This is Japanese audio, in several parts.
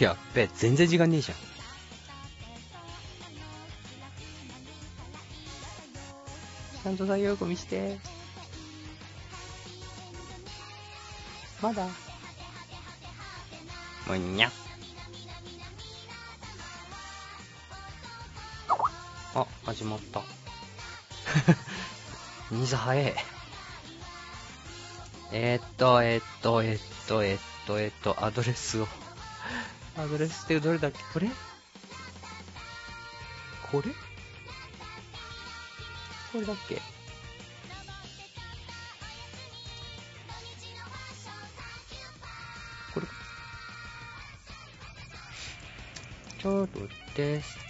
やっべ、全然時間ねえじゃん。ちゃんと作業込みして。まだ？むにゃ。あ、始まった。兄さん早え。えー、っと、えー、っと、えー、っと、えー、っと、えー、っと、アドレスを。アドレスってどれだっけ？これ？これ？これだっけ？これ？ちょっとテスト。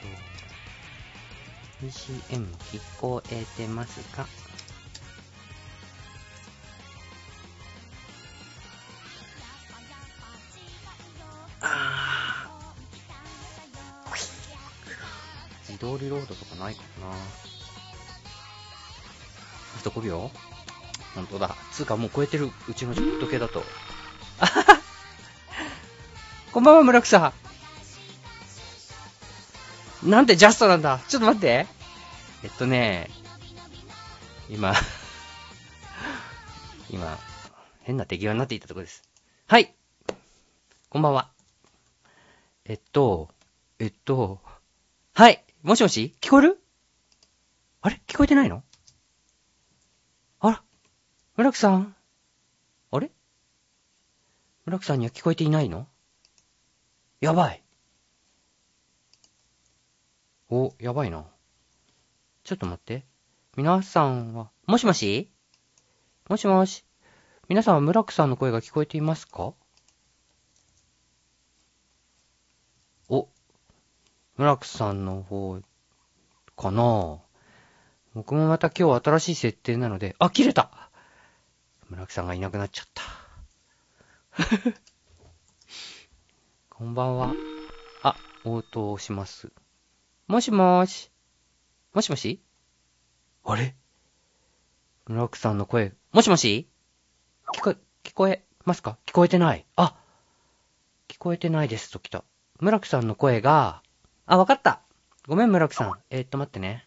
BCM 聞こえてますか？ー自動リロードとかないかなあと5秒？本当だ。つうかもう超えてる、うちの時計だと。あははこんばんは、村草。なんでジャストなんだちょっと待って。えっとね、今、今、変な手際になっていたところです。はい。こんばんは。えっと、えっと、はい。もしもし？聞こえる？あれ？聞こえてないの？あら？村木さん？あれ？村木さんには聞こえていないの？やばい。お、やばいな。ちょっと待って。皆さんは、もしもし？もしもし。皆さんは村木さんの声が聞こえていますか？村木さんの方、かな僕もまた今日新しい設定なので、あ、切れた村木さんがいなくなっちゃった。こんばんは。あ、応答します。もしもーし。もしもし？あれ？村木さんの声、もしもし？聞こえ、聞こえますか？聞こえてない。あ、聞こえてないですと来た。村木さんの声が、あ、わかった。ごめん村木さん。えー、っと待ってね。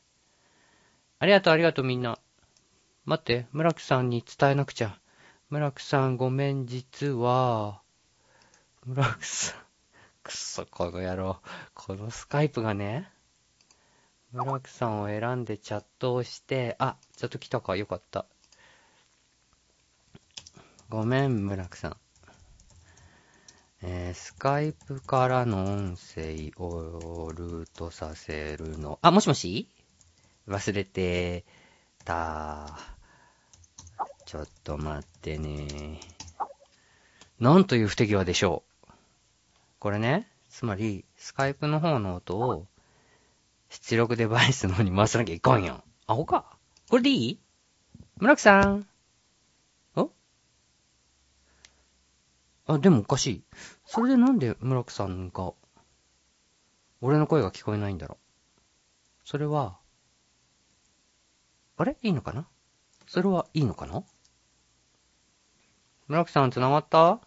ありがとうありがとうみんな。待って、村木さんに伝えなくちゃ。村木さんごめん、実は、村木さん、くそ、この野郎。このスカイプがね、村木さんを選んでチャットをして、あ、ちょっと来たか、よかった。ごめん、村木さん。スカイプからの音声をルートさせるの。あ、もしもし？忘れてた。ちょっと待ってね。なんという不手際でしょう。これね、つまり、スカイプの方の音を、出力デバイスの方に回さなきゃいかんやん。アホか。これでいい？村木さん。あ、でもおかしい。それでなんで村木さんが、俺の声が聞こえないんだろう。それは、あれ？いいのかな？それはいいのかな？村木さん繋がった？っ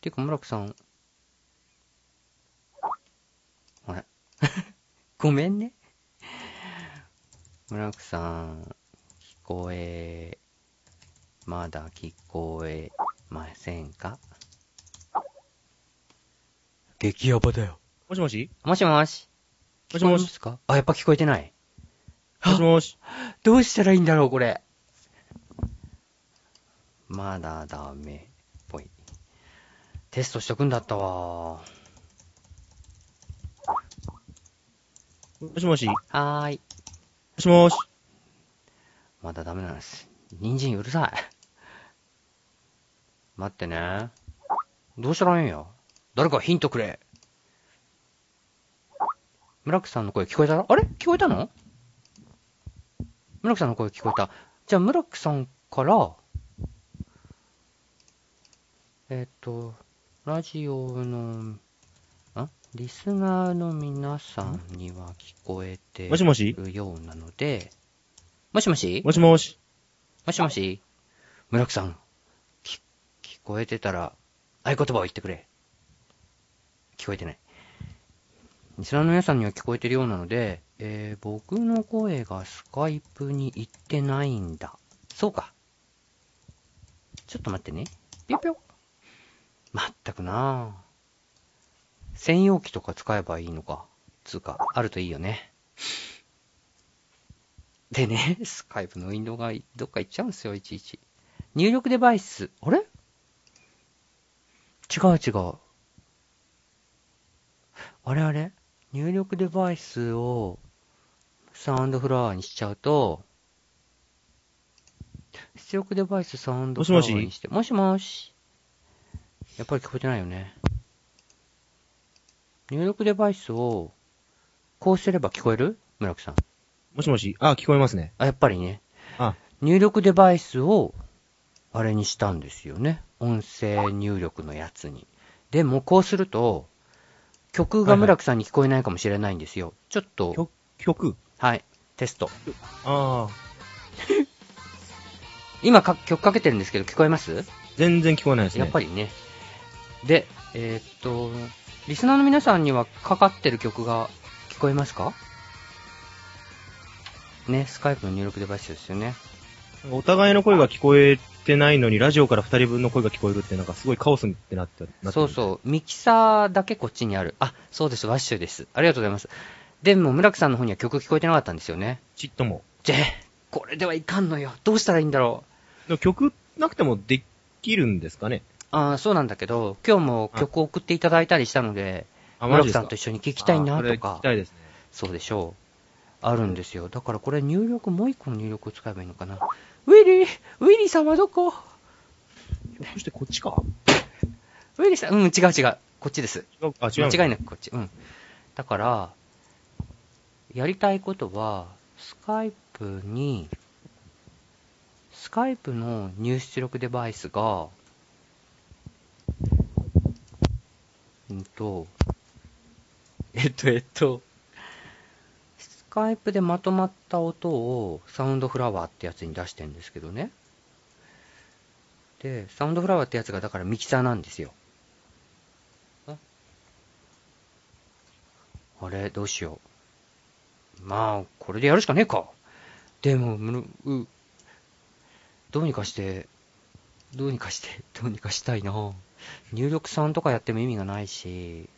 ていうか村木さん、あれ？ごめんね。村木さん、聞こえ、まだ聞こえませんか？激ヤバだよ。もしもし？もしもし。もしもし？聞こえますか？あ、やっぱ聞こえてない。もしもし？どうしたらいいんだろう、これ。まだダメっぽい。テストしとくんだったわ。もしもし？もはーい。しもし？まだダメなんです。人参うるさい。待ってね。どうしたらいいんや？誰かヒントくれ。村木さんの声聞こえたあれ？聞こえたの？村木さんの声聞こえた。じゃあ村木さんから、えっ、と、ラジオの、あ？リスナーの皆さんには聞こえてもしもしるようなので、もしもし？もしもし？もしもし？村木さん、こえてたら、合言葉を言ってくれ。聞こえてない。リスナーの皆さんには聞こえてるようなので、えー、僕の声がスカイプに行ってないんだ。そうか。ちょっと待ってね。ぴょぴょ。まったくなぁ。専用機とか使えばいいのか。つうか、あるといいよね。でね、スカイプのウィンドウがどっか行っちゃうんすよ、いちいち。入力デバイス。あれ？違う違う。あれあれ入力デバイスをサウンドフラワーにしちゃうと、出力デバイスサウンドフラワーにして、もしもし。やっぱり聞こえてないよね。入力デバイスを、こうすれば聞こえる？村木さん。もしもし？あ、聞こえますね。あ、やっぱりね。あ、入力デバイスを、あれにしたんですよね。音声入力のやつに。でも、こうすると、曲が村木さんに聞こえないかもしれないんですよ。ちょっと、曲、曲？はい、テスト。ああ、今か曲かけてるんですけど、聞こえます？全然聞こえないですね。やっぱりね。で、えーっと、リスナーの皆さんにはかかってる曲が聞こえますか？ね、スカイプの入力デバイスですよね。お互いの声が聞こえてないのに、ラジオから二人分の声が聞こえるって、なんかすごいカオスってなって、なってそうそう。ミキサーだけこっちにある。あ、そうです。ワッシュです。ありがとうございます。でも、村木さんの方には曲聞こえてなかったんですよね。ちっとも。じゃこれではいかんのよ。どうしたらいいんだろう。曲なくてもできるんですかねあーそうなんだけど、今日も曲を送っていただいたりしたので、あ、村木さんと一緒に聞きたいなとか聞き、たいですね。そうでしょう。あるんですよ。だからこれ入力、もう一個の入力を使えばいいのかな。ウィリーウィリーさんはどこ？そしてこっちか？ウィリーさん、うん、違う違う。こっちです。違うあ、違う。間違いなくこっち。うん。だから、やりたいことは、スカイプに、スカイプの入出力デバイスが、うんと、えっと、えっと、スカイプでまとまった音をサウンドフラワーってやつに出してんですけどね。で、サウンドフラワーってやつがだからミキサーなんですよ。あれ、どうしよう。まあ、これでやるしかねえか。でも、う、どうにかして、どうにかして、どうにかしたいな。入力3とかやっても意味がないし、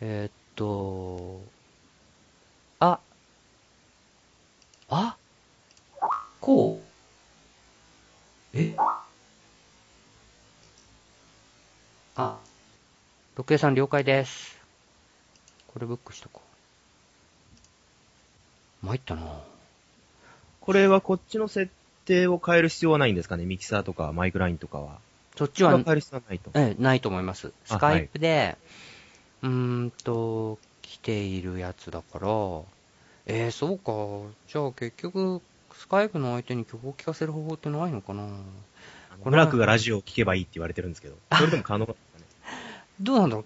えーっと、あ、あ、こう、えあ、六平さん了解です。これブックしとこう。参ったなこれはこっちの設定を変える必要はないんですかね？ミキサーとかマイクラインとかは。そっちは変える必要はないと。ええ、ないと思います。あスカイプで、うーんと、来ているやつだから、えー、そうか。じゃあ結局、スカイプの相手に曲を聴かせる方法ってないのかな？ブラックがラジオを聞けばいいって言われてるんですけど。それでも可能なんですかね？どうなんだろう？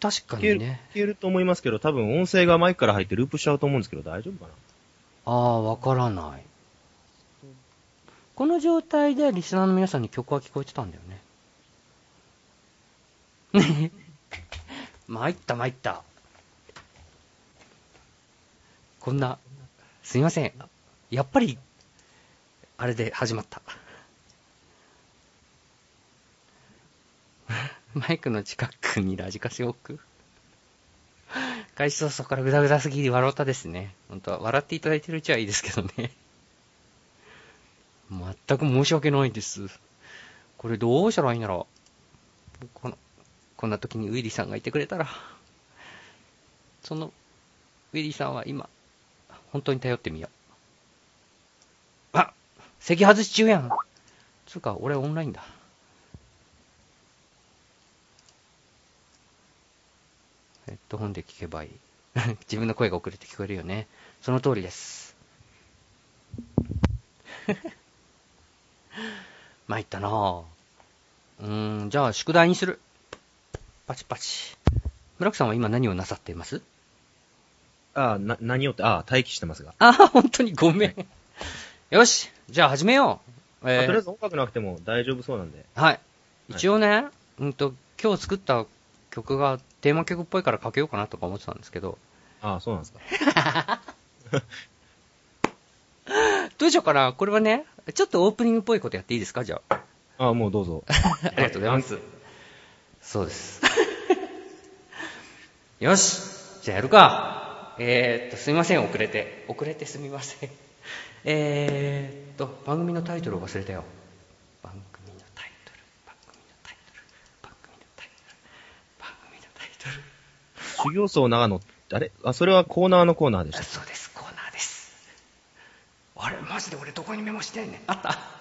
確か聞けるにね。聞けると思いますけど、多分音声がマイクから入ってループしちゃうと思うんですけど、大丈夫かな？ああ、わからない。この状態でリスナーの皆さんに曲は聞こえてたんだよね。参った参った。こんな、すいません。やっぱり、あれで始まった。マイクの近くにラジカセを置く？開始早々からグダグダすぎる笑ったですね。本当は笑っていただいてるうちはいいですけどね。全く申し訳ないです。これどうしたらいいんだろう。この、こんな時にウィリーさんがいてくれたら。その、ウィリーさんは今、本当に頼ってみよう。あ席外し中やん。つうか、俺オンラインだ。ヘッドホンで聞けばいい。自分の声が遅れて聞こえるよね。その通りです。参ったなぁ。うーん、じゃあ宿題にする。パチパチ。村木さんは今何をなさっています？ああ、な、何をって、ああ、待機してますが。ああ、本当にごめん。よし、じゃあ始めよう。えーあとりあえず音楽なくても大丈夫そうなんで。はい。一応ね、うんと、今日作った曲がテーマ曲っぽいからかけようかなとか思ってたんですけど、ああ、そうなんですか。どうしようかなこれはね、ちょっとオープニングっぽいことやっていいですか？じゃあ。ああ、もうどうぞ。ありがとうございます。そうです。よしじゃあやるか。えー、っと、すみません、遅れて。遅れてすみません。えーっと、番組のタイトルを忘れたよ。番組のタイトル、番組のタイトル、番組のタイトル、番組のタイトル。修行僧長野、あれ？あ、それはコーナーのコーナーでした。そうです、コーナーです。あれ、マジで俺どこにメモしてんねん。あった。